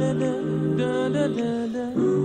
da da da da da da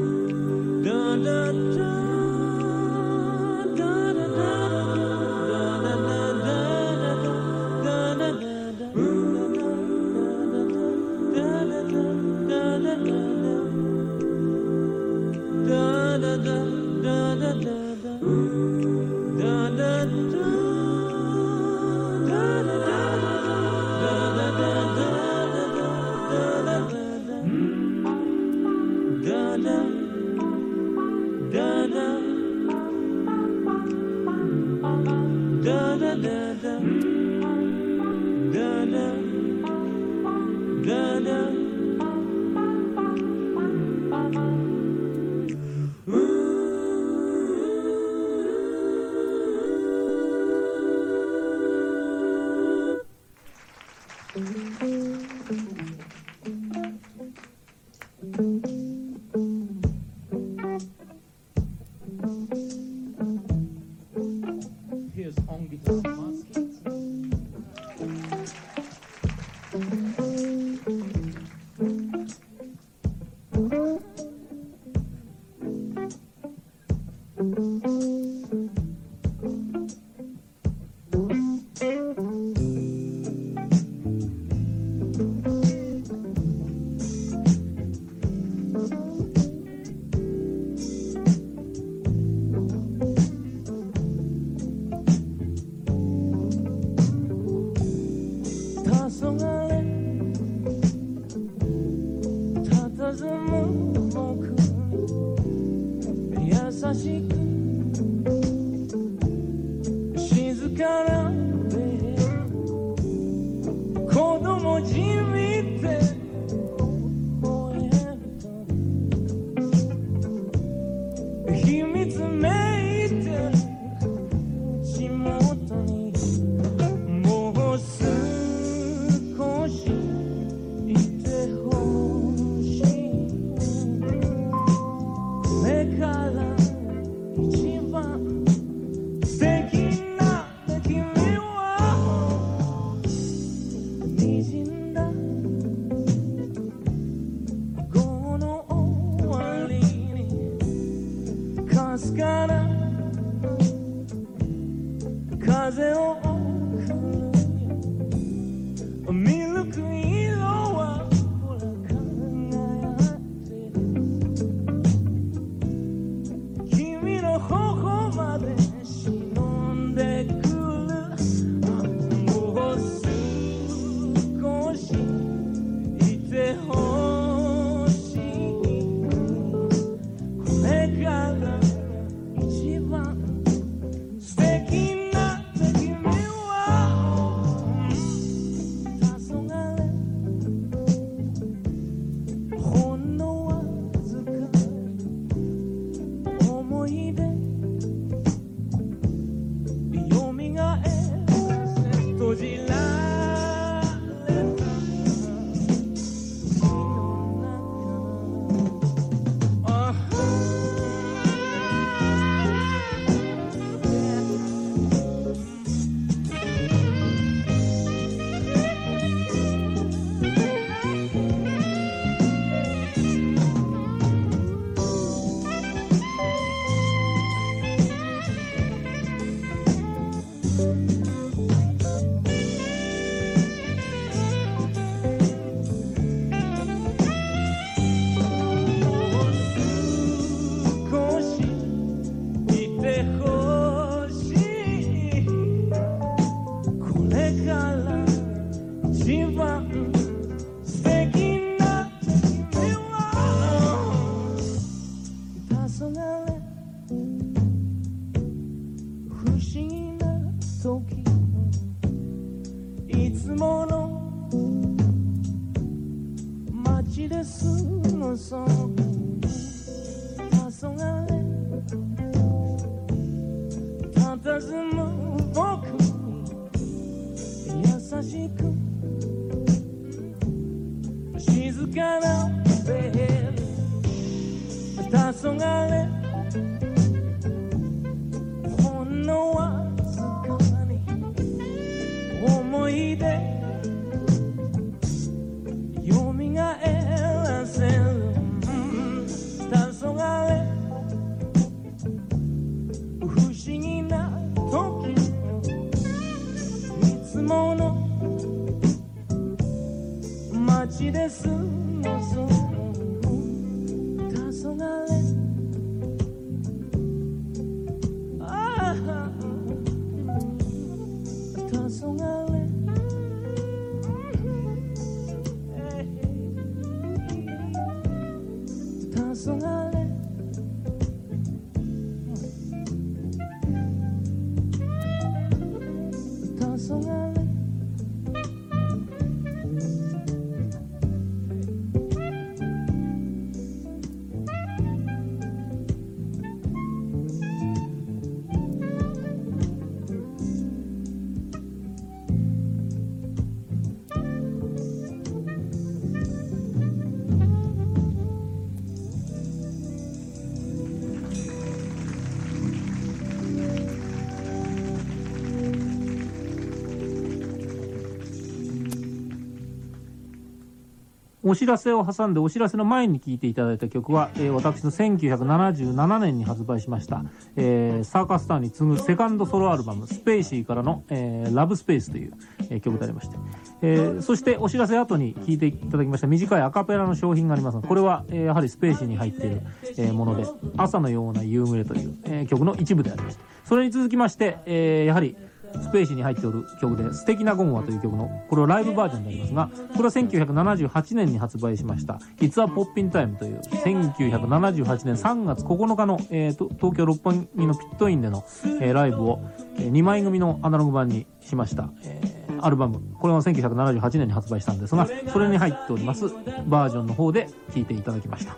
お知らせを挟んでお知らせの前に聴いていただいた曲は、えー私の1977年に発売しました、えーサーカスターに次ぐセカンドソロアルバム「Spacy」からの「えー Love Space」という、えー曲でありまして、えーそしてお知らせ後に聴いていただきました短いアカペラの小品がありますがこれは、えーやはり Spacy に入っている、えーもので「朝のような夕暮れ」という、えー曲の一部でありましてそれに続きまして、えーやはり Spacy に入っておる曲で「素敵なゴンワ」という曲のこれはライブバージョンでありますがこれは1978年に発売しました「It's a Poppin' Time」という1978年3月9日の、えー東京六本木のピットインでの、えーライブを、え2枚組のアナログ版にしました、えーアルバム。これは1978年に発売したんですがそれに入っておりますバージョンの方で聴いていただきました、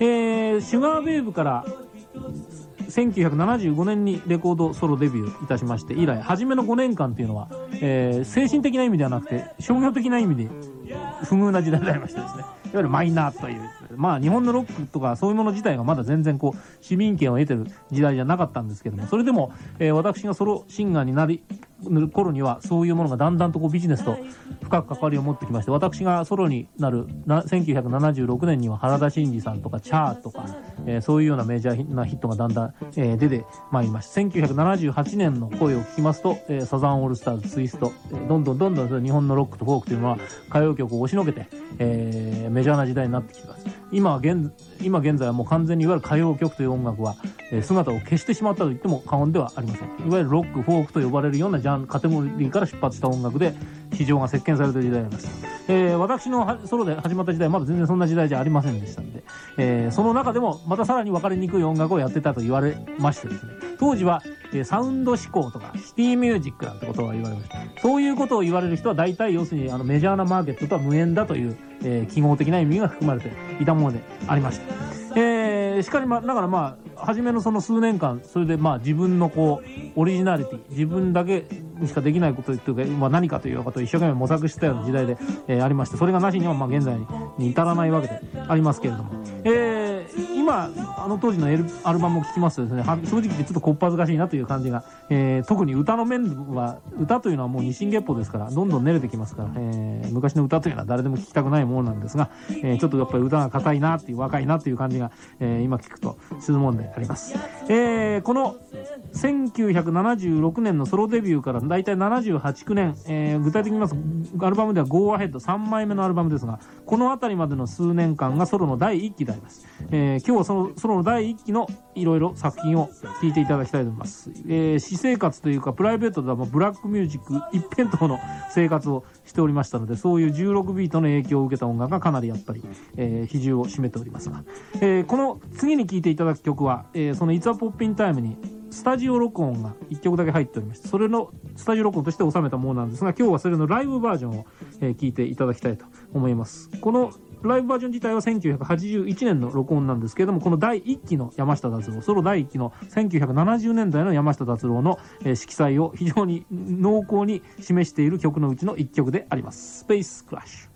えーシュガーベーブから1975年にレコードソロデビューいたしまして以来初めの5年間っていうのは、えー精神的な意味ではなくて商業的な意味で不遇な時代でありましてですね。いわゆるマイナーという。まあ日本のロックとかそういうもの自体がまだ全然こう市民権を得てる時代じゃなかったんですけどもそれでも、えー私がソロシンガーになり頃にはそういうものがだんだんとこうビジネスと深く関わりを持ってきまして私がソロになるな1976年には原田真二さんとかチャーとか、えーそういうようなメジャーなヒットがだんだん、えー出てまいりました。1978年の声を聞きますと、えーサザンオールスターズツイスト、えーどんどんどんどん日本のロックとフォークというのは歌謡曲を押しのけて、えーメジャーな時代になってきてます。今は現今現在はもう完全にいわゆる歌謡曲という音楽は、え姿を消してしまったと言っても過言ではありません。いわゆるロックフォークと呼ばれるようなジャンカテゴリーから出発した音楽で市場が席巻されている時代であります、えー私のソロで始まった時代まだ全然そんな時代じゃありませんでしたんで、えーその中でもまたさらに分かりにくい音楽をやってたと言われましてですね当時は、えサウンド思考とかシティミュージックなんてことを言われました。そういうことを言われる人は大体要するにあのメジャーなマーケットとは無縁だという、え記号的な意味が含まれていたものでありました。えーしかりまだからまあ初めのその数年間それでまあ自分のこうオリジナリティ自分だけにしかできないことというか、まあ、何かということを一生懸命模索したような時代で、えーありましてそれがなしにはまあ現在に至らないわけでありますけれども、え今あの当時のエルアルバムを聴きますとですね正直言ってちょっとこっぱずかしいなという感じが、えー特に歌の面は歌というのはもう二進月歩ですからどんどん練れてきますから、えー昔の歌というのは誰でも聴きたくないものなんですが、えーちょっとやっぱり歌が硬いなっていう若いなっていう感じが、えー今聞くとするもんであります。えーこの1976年のソロデビューから大体78、9年、えー具体的に言いますアルバムでは Go Ahead 3枚目のアルバムですがこの辺りまでの数年間がソロの第1期であります、えー今日もそのソロの第1期のいろいろ作品を聴いていただきたいと思います、えー私生活というかプライベートではブラックミュージック一辺倒の生活をしておりましたのでそういう16ビートの影響を受けた音楽がかなりやっぱり、えー比重を占めておりますが、えーこの次に聴いていただく曲は、えーその「It's a Poppin' Time」にスタジオ録音が1曲だけ入っておりましてそれのスタジオ録音として収めたものなんですが今日はそれのライブバージョンを、え聞いていただきたいと思います。このライブバージョン自体は1981年の録音なんですけれどもこの第1期の山下達郎ソロ第1期の1970年代の山下達郎の、え色彩を非常に濃厚に示している曲のうちの1曲であります「スペースクラッシュ」「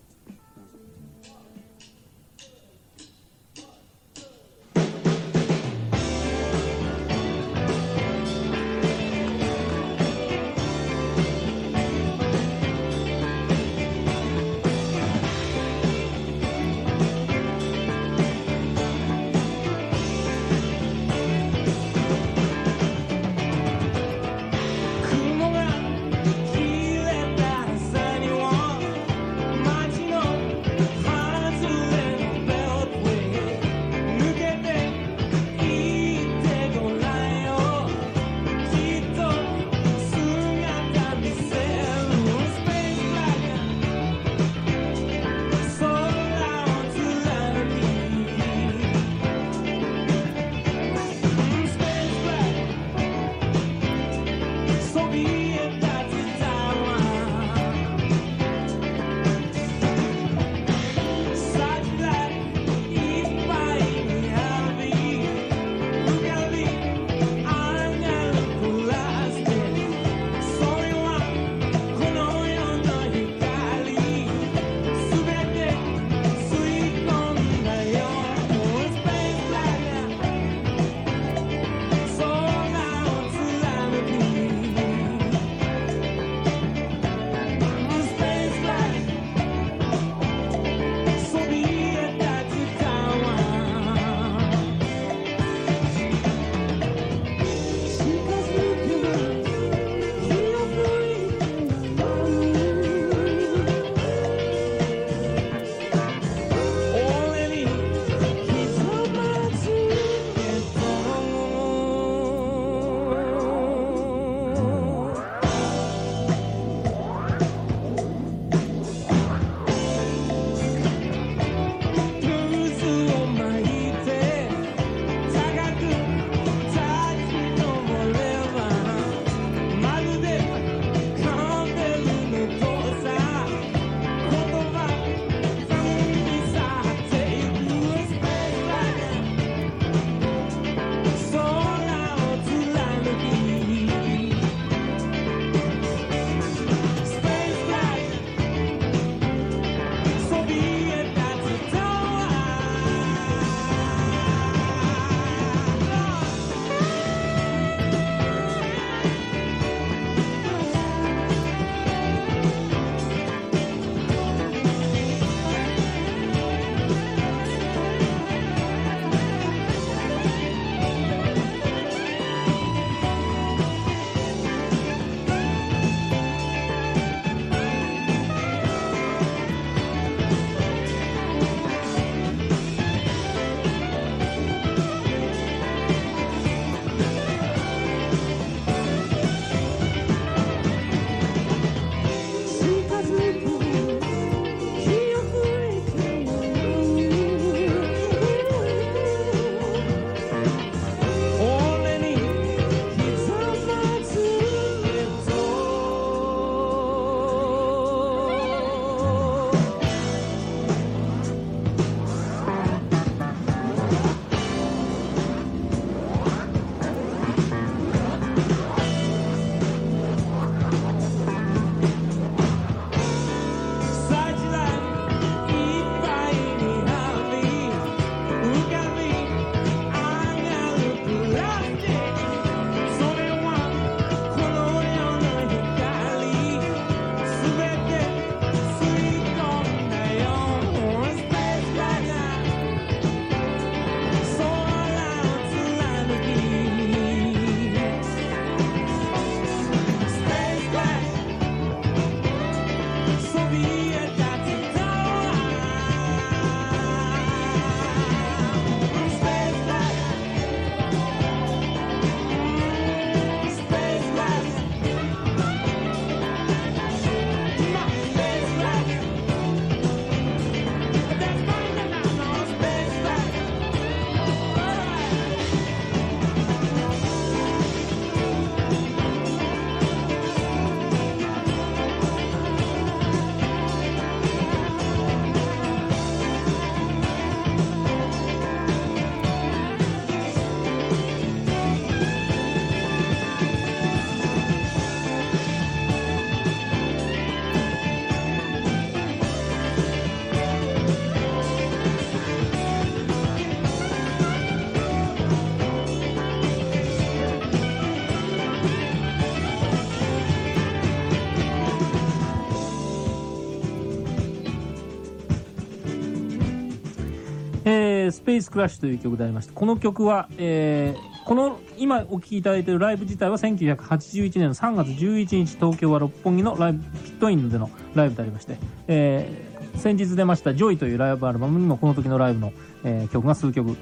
スペースクラッシュという曲でありまして、この曲は、えー、この、今お聴きいただいているライブ自体は1981年の3月11日、東京は六本木のライブ、ピットインでのライブでありまして、えー、先日出ましたジョイというライブアルバムにもこの時のライブの、えー、曲が数曲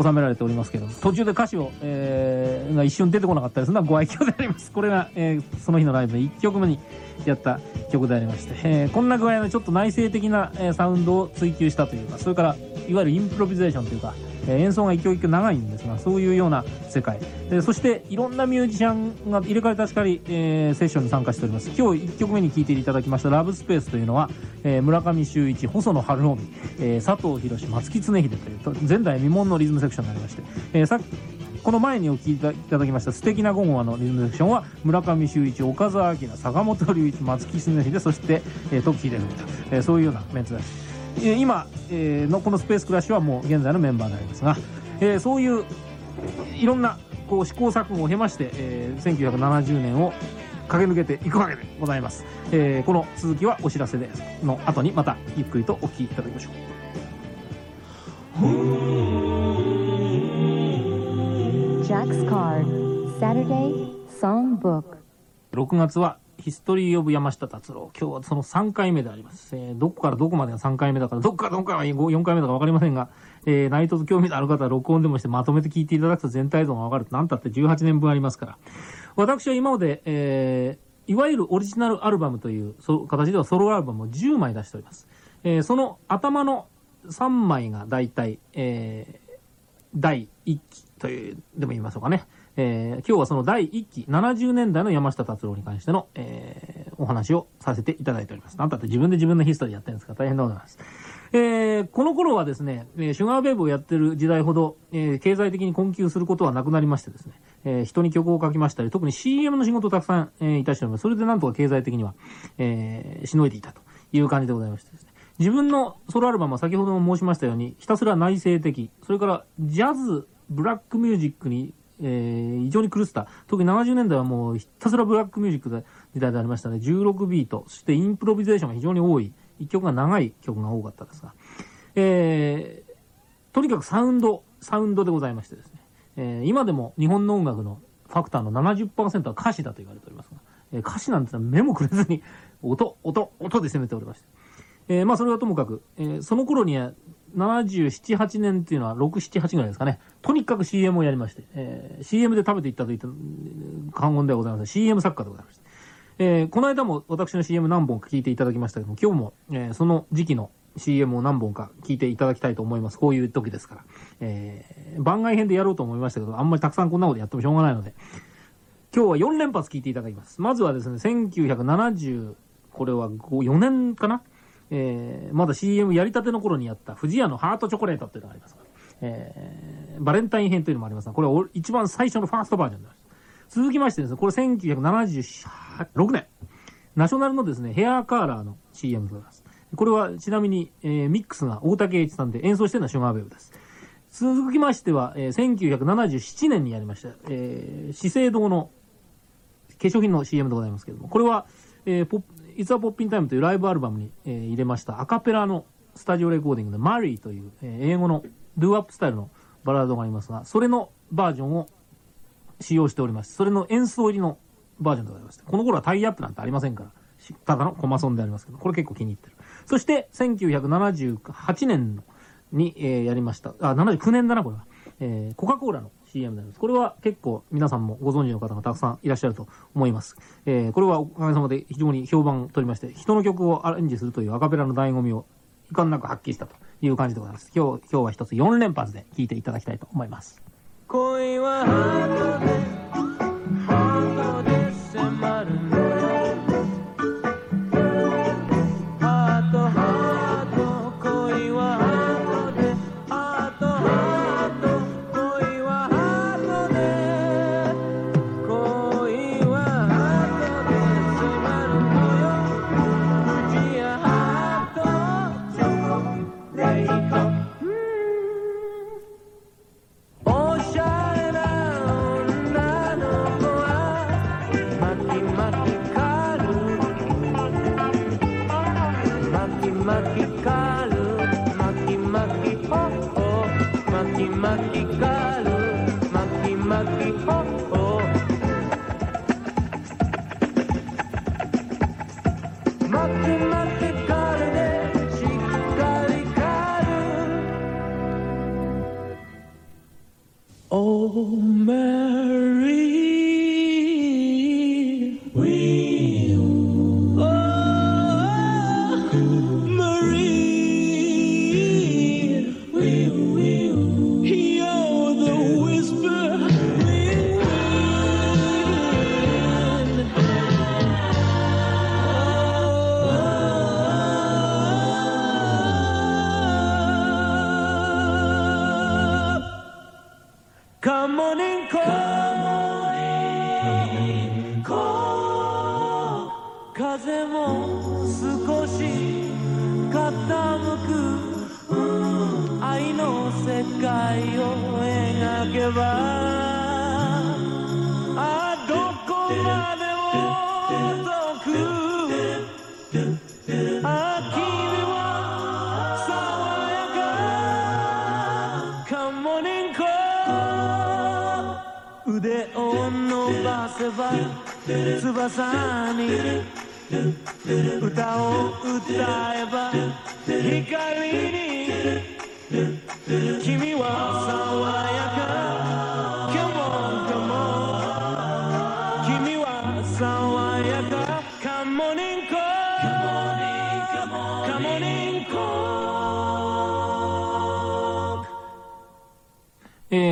収められておりますけど途中で歌詞を、えー、が一瞬出てこなかったりするのはご愛嬌であります。これが、えー、その日のライブの1曲目にやった曲でありまして、えー、こんな具合のちょっと内省的な、えー、サウンドを追求したというかそれからいわゆるインプロビゼーションというか、え、演奏が一曲一曲長いんですがそういうような世界でそしていろんなミュージシャンが入れ替え確かに、えー、セッションに参加しております今日1曲目に聴いていただきました「ラブスペース」というのは、えー、村上修一細野晴臣、えー、佐藤博松木常秀という前代未聞のリズムセクションになりまして、え、さこの前にお聴きいただきました素敵な午後のリズムセクションは村上修一岡澤明坂本龍一松木常秀そして、えー、時秀と、え、そういうようなメンツです。今、えー、のこのスペースクラッシュはもう現在のメンバーでありますが、えー、そういういろんなこう試行錯誤を経まして、えー、1970年を駆け抜けていくわけでございます、えー、この続きはお知らせでの後にまたゆっくりとお聞きいただきましょう。Jack's Card Saturday Songbook 6月はヒストリー・オブ・山下達郎。今日はその3回目であります。えー、どこからどこまでが3回目だから、どこからどこから4回目だか分かりませんが、えー、内藤と興味のある方は録音でもしてまとめて聞いていただくと全体像が分かると、なんたって18年分ありますから。私は今まで、えー、いわゆるオリジナルアルバムというそ形ではソロアルバムを10枚出しております。えー、その頭の3枚が大体、えー、第1期という、でも言いましょうかね。えー、今日はその第1期、70年代の山下達郎に関しての、えー、お話をさせていただいております。なんたって自分で自分のヒストリーやってるんですか大変でございます。えー、この頃はですね、シュガーベーブをやってる時代ほど、え、経済的に困窮することはなくなりましてですね、え、人に曲を書きましたり、特に CM の仕事をたくさん、え、いたしております。それでなんとか経済的には、えー、しのいでいたという感じでございましてですね。自分のソロアルバムは先ほども申しましたように、ひたすら内省的、それからジャズ、ブラックミュージックにえー、異常に狂った。特に70年代はもうひたすらブラックミュージックで時代でありましたね。16ビート、そしてインプロビゼーションが非常に多い。一曲が長い曲が多かったですが。えー、とにかくサウンド、サウンドでございましてですね。えー、今でも日本の音楽のファクターの70%は歌詞だと言われておりますが、えー、歌詞なんてのは目もくれずに、音、音、音で攻めておりまして。えー、まあそれはともかく、えー、その頃には77、8年っていうのは6、7、8ぐらいですかね。とにかく CM をやりまして、えー、CM で食べていったと言った過言ではございません。CM 作家でございまして。えー、この間も私の CM 何本か聞いていただきましたけども、今日も、えー、その時期の CM を何本か聞いていただきたいと思います。こういう時ですから。えー、番外編でやろうと思いましたけど、あんまりたくさんこんなことやってもしょうがないので、今日は4連発聞いていただきます。まずはですね、1970、これは4年かなえー、まだ CM やりたての頃にやった富士屋のハートチョコレートっていうのがあります。えー、バレンタイン編というのもありますが、これは一番最初のファーストバージョンです。続きましてですね、これ1976年、ナショナルのですね、ヘアカーラーの CM でございます。これはちなみに、えー、ミックスが大竹栄一さんで演奏してるのはシュガーベブです。続きましては、えー、1977年にやりました、えー、資生堂の化粧品の CM でございますけれども、これは、えー、ポッイツアポッピンタイムというライブアルバムに、えー、入れましたアカペラのスタジオレコーディングでマリーという、えー、英語のドゥーアップスタイルのバラードがありますが、それのバージョンを使用しております。それの演奏入りのバージョンでございまして、この頃はタイアップなんてありませんから、ただのコマソンでありますけど、これ結構気に入ってる。そして、1978年に、えー、やりました。あ、79年だな、これは。えー、コカ・コーラの CM になります。これは結構皆さんもご存知の方がたくさんいらっしゃると思います。えー、これはおかげさまで非常に評判を取りまして、人の曲をアレンジするというアカペラの醍醐味を遺憾なく発揮したという感じでございます。今日、今日は一つ4連発で聴いていただきたいと思います。恋は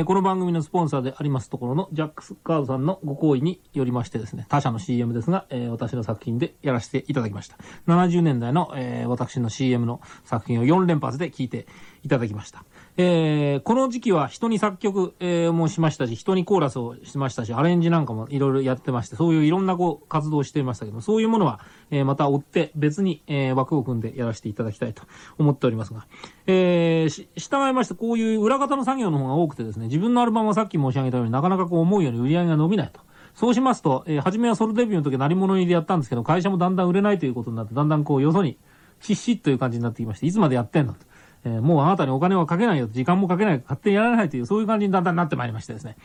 この番組のスポンサーでありますところのジャックスカードさんのご好意によりましてですね、他社の CM ですが、えー私の作品でやらせていただきました。70年代の、えー私の CM の作品を4連発で聞いていただきました。えーこの時期は人に作曲、えーもしましたし、人にコーラスをしましたし、アレンジなんかもいろいろやってまして、そういういろんなこう活動をしていましたけど、そういうものは、えーまた追って別に、えー枠を組んでやらせていただきたいと思っておりますが、えー、従いましてこういう裏方の作業の方が多くてですね、自分のアルバムはさっき申し上げたようになかなかこう思うように売り上げが伸びないと。そうしますと、えー初めはソロデビューの時何者入りでやったんですけど、会社もだんだん売れないということになって、だんだんこうよそに、しっしっという感じになってきまして、いつまでやってんのと。えーもうあなたにお金はかけないよ、時間もかけない、勝手にやらないという、そういう感じにだんだんなってまいりましてですね。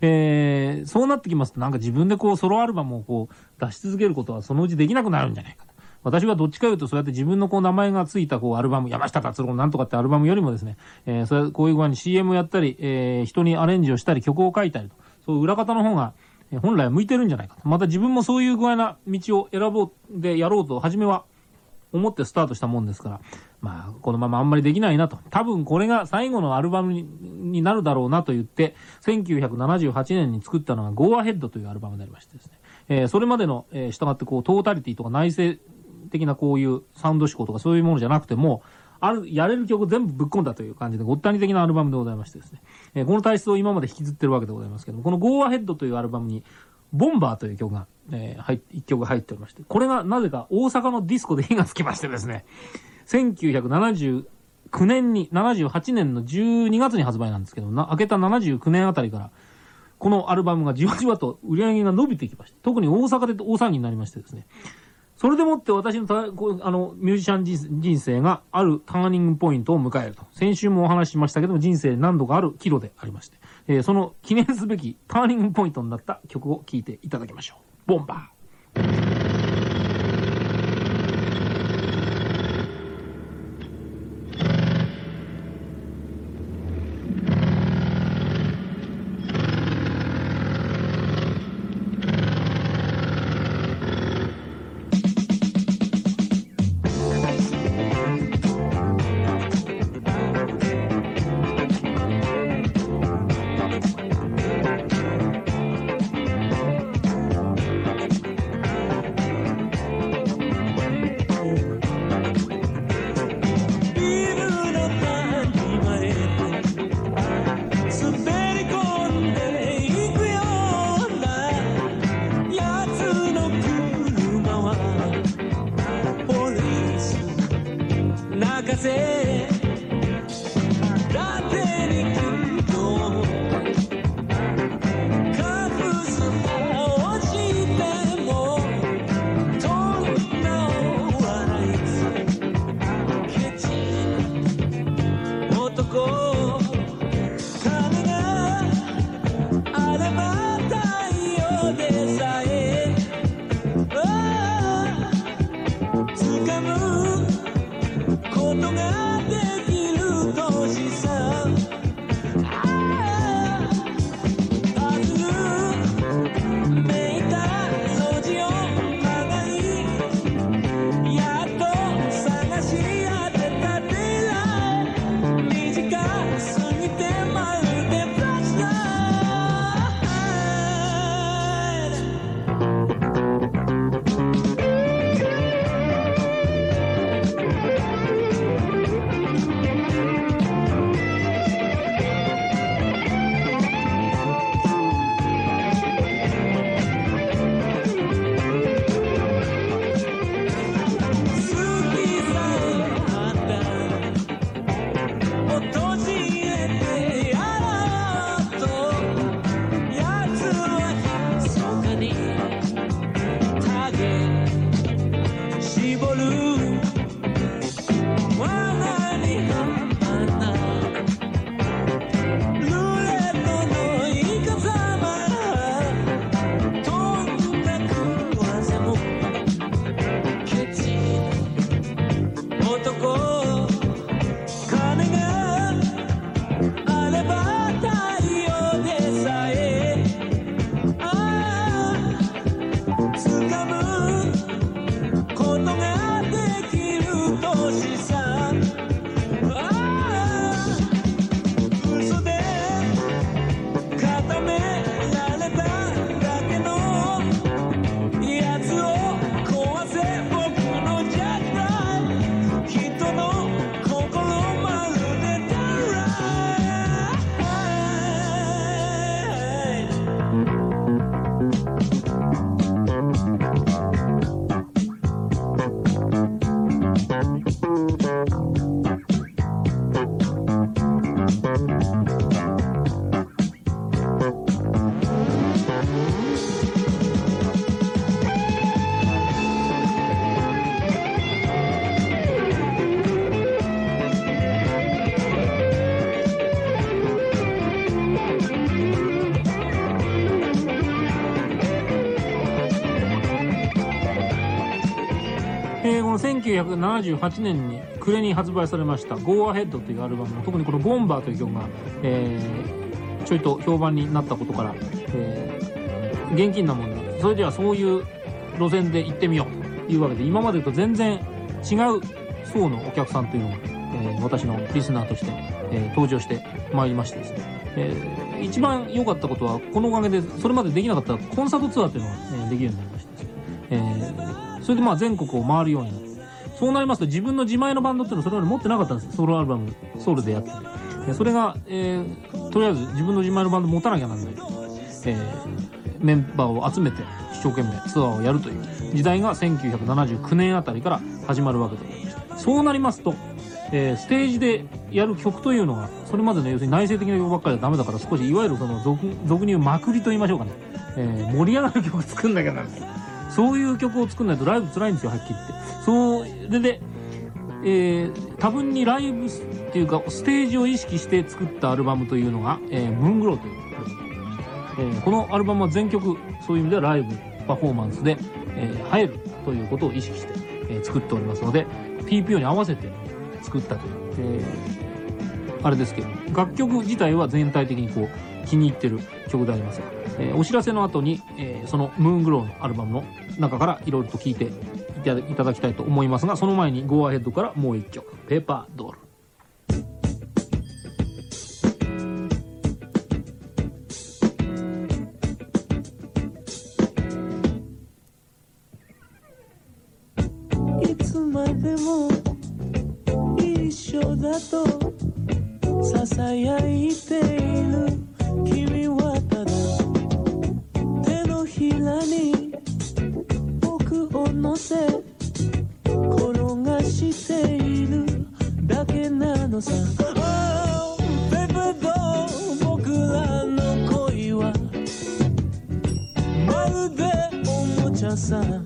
えーそうなってきますと、なんか自分でこうソロアルバムをこう出し続けることはそのうちできなくなるんじゃないかと。私はどっちかというと、そうやって自分のこう名前がついたこうアルバム、山下達郎なんとかってアルバムよりもですね、えーそれこういう具合に CM をやったり、えー人にアレンジをしたり、曲を書いたりと、そういう裏方の方が、本来は向いてるんじゃないかと。また自分もそういう具合な道を選ぼうでやろうと、初めは思ってスタートしたもんですから、まあ、このままあんまりできないなと。多分これが最後のアルバムになるだろうなと言って、1978年に作ったのが Go Ahead というアルバムになりましてですね。えーそれまでの、えー従ってこう、トータリティとか内省的なこういうサウンド思考とかそういうものじゃなくても、ある、やれる曲全部ぶっ込んだという感じで、ごったに的なアルバムでございましてですね。えーこの体質を今まで引きずってるわけでございますけども、この Go Ahead というアルバムに、ボンバーという曲が、えー入っ一曲入っておりまして、これがなぜか大阪のディスコで火がつきましてですね、1979年に、78年の12月に発売なんですけど、な、明けた79年あたりから、このアルバムがじわじわと売り上げが伸びてきまして、特に大阪で大騒ぎになりましてですね、それでもって私のたあのミュージシャン人人生があるターニングポイントを迎えると。先週もお話ししましたけども、人生何度かある岐路でありまして、えーその記念すべきターニングポイントになった曲を聴いていただきましょう。ボンバー。1978年に暮れに発売されました「Go Ahead」というアルバムの特にこの「ボンバー」という曲が、えーちょいと評判になったことから、えー現金なもんでそれではそういう路線で行ってみようというわけで今までと全然違う層のお客さんというのが、えー私のリスナーとして、えー登場してまいりましてですね、えー一番良かったことはこのおかげでそれまでできなかったコンサートツアーというのが、えーできるようになりましてですね、えそれでまあ全国を回るようになってそうなりますと自分の自前のバンドっていうのをそれまで持ってなかったんですソロアルバムソウルでやって。てそれが、えーとりあえず自分の自前のバンド持たなきゃなんない、えーメンバーを集めて一生懸命ツアーをやるという時代が1979年あたりから始まるわけでございまして。そうなりますと、えーステージでやる曲というのがそれまでの要するに内省的な曲ばっかりはダメだから少しいわゆるその俗俗に言うまくりと言いましょうかね、えー盛り上がる曲作んなきゃなんない。そういう曲を作んないとライブ辛いんですよはっきり言って。それでえー多分にライブっていうかステージを意識して作ったアルバムというのが「えームーングロー」というアルバム、えーこのアルバムは全曲そういう意味ではライブパフォーマンスで、えー入るということを意識して、えー作っておりますので TPO に合わせて作ったという、えーあれですけど楽曲自体は全体的にこう気に入ってる曲であります。が、えーお知らせの後に、えーその「ムーングロー」のアルバムの中からいろいろと聴いていただいただきたいと思いますがその前に「ゴーアヘッド」からもう一曲「ペーパードール」な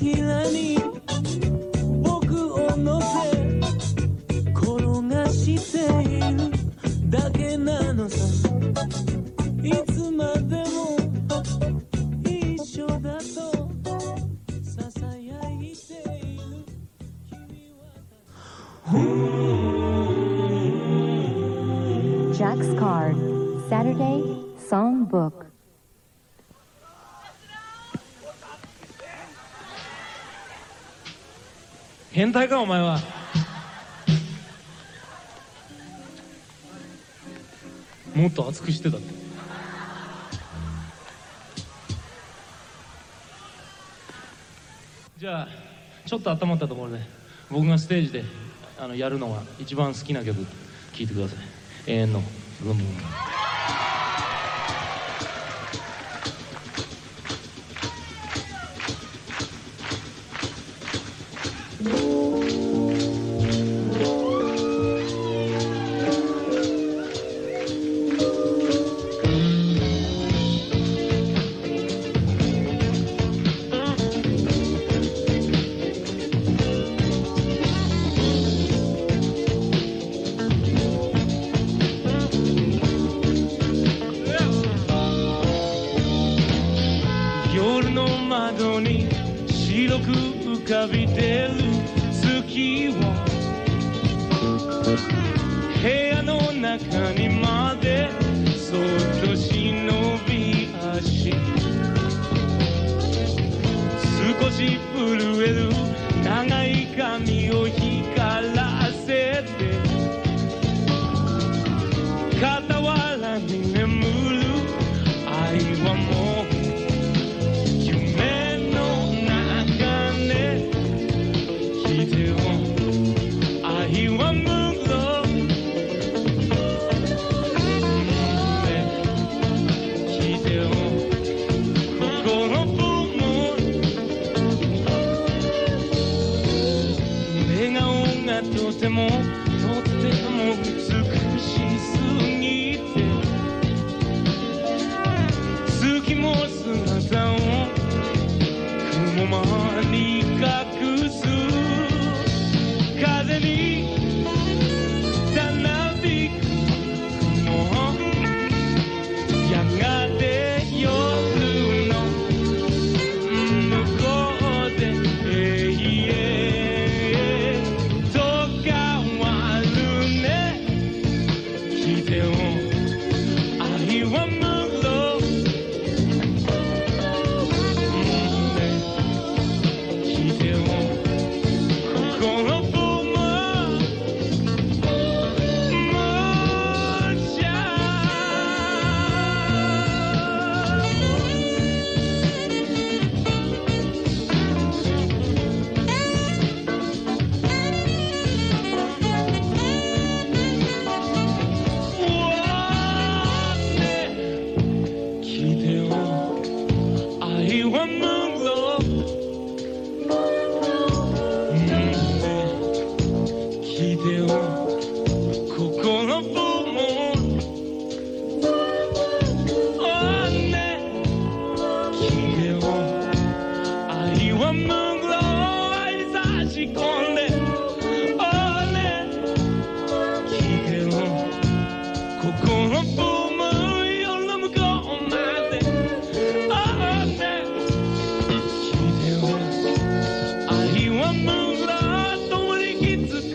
Hilani 変態かお前は。もっと熱くしてたって。じゃあちょっと温まったところで僕がステージであのやるのが一番好きな曲聴いてください。永遠の。ブンブン白く浮かび出る月を部屋の中にまでそっと忍び足少し震える長い髪よ愛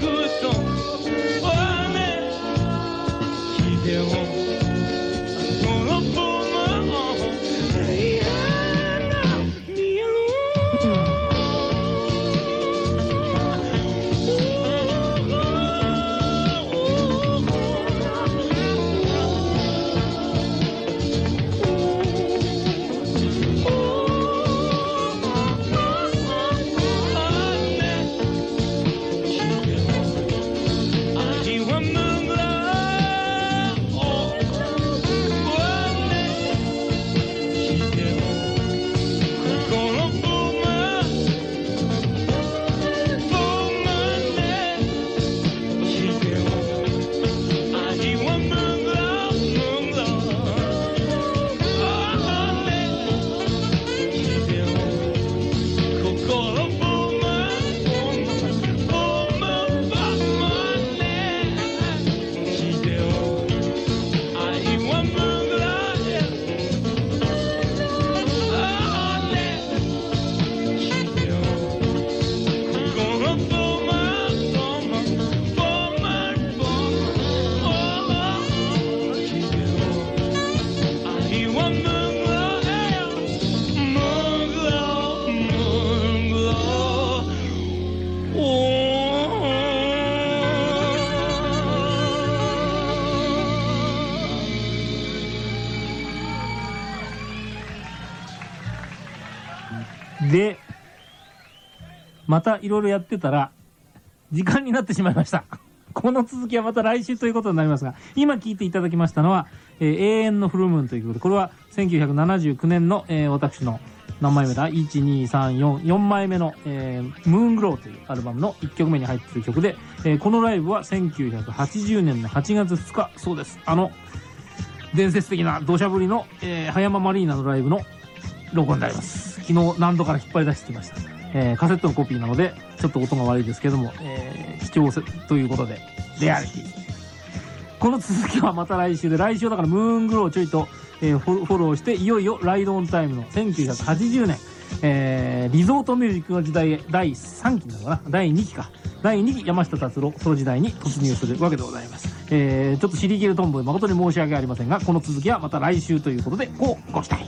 またいろいろやってたら、時間になってしまいました。この続きはまた来週ということになりますが、今聞いていただきましたのは、えー永遠のフルムーンという曲で、これは1979年の、えー私の何枚目だ ?1、2、3、4、4枚目の、えームーングローというアルバムの1曲目に入っている曲で、えーこのライブは1980年の8月2日、そうです。あの、伝説的な土砂降りの、えー葉山マリーナのライブの録音であります。昨日何度から引っ張り出してきました。えーカセットのコピーなので、ちょっと音が悪いですけども、えー視聴せということで、レアリティ。この続きはまた来週で、来週だからムーングローちょいと、えーフォローして、いよいよライドオンタイムの1980年、えーリゾートミュージックの時代へ第3期なのかな？第2期か。第2期山下達郎ソロ時代に突入するわけでございます。えーちょっとシリゲルトンボで誠に申し訳ありませんが、この続きはまた来週ということで、こうご期待。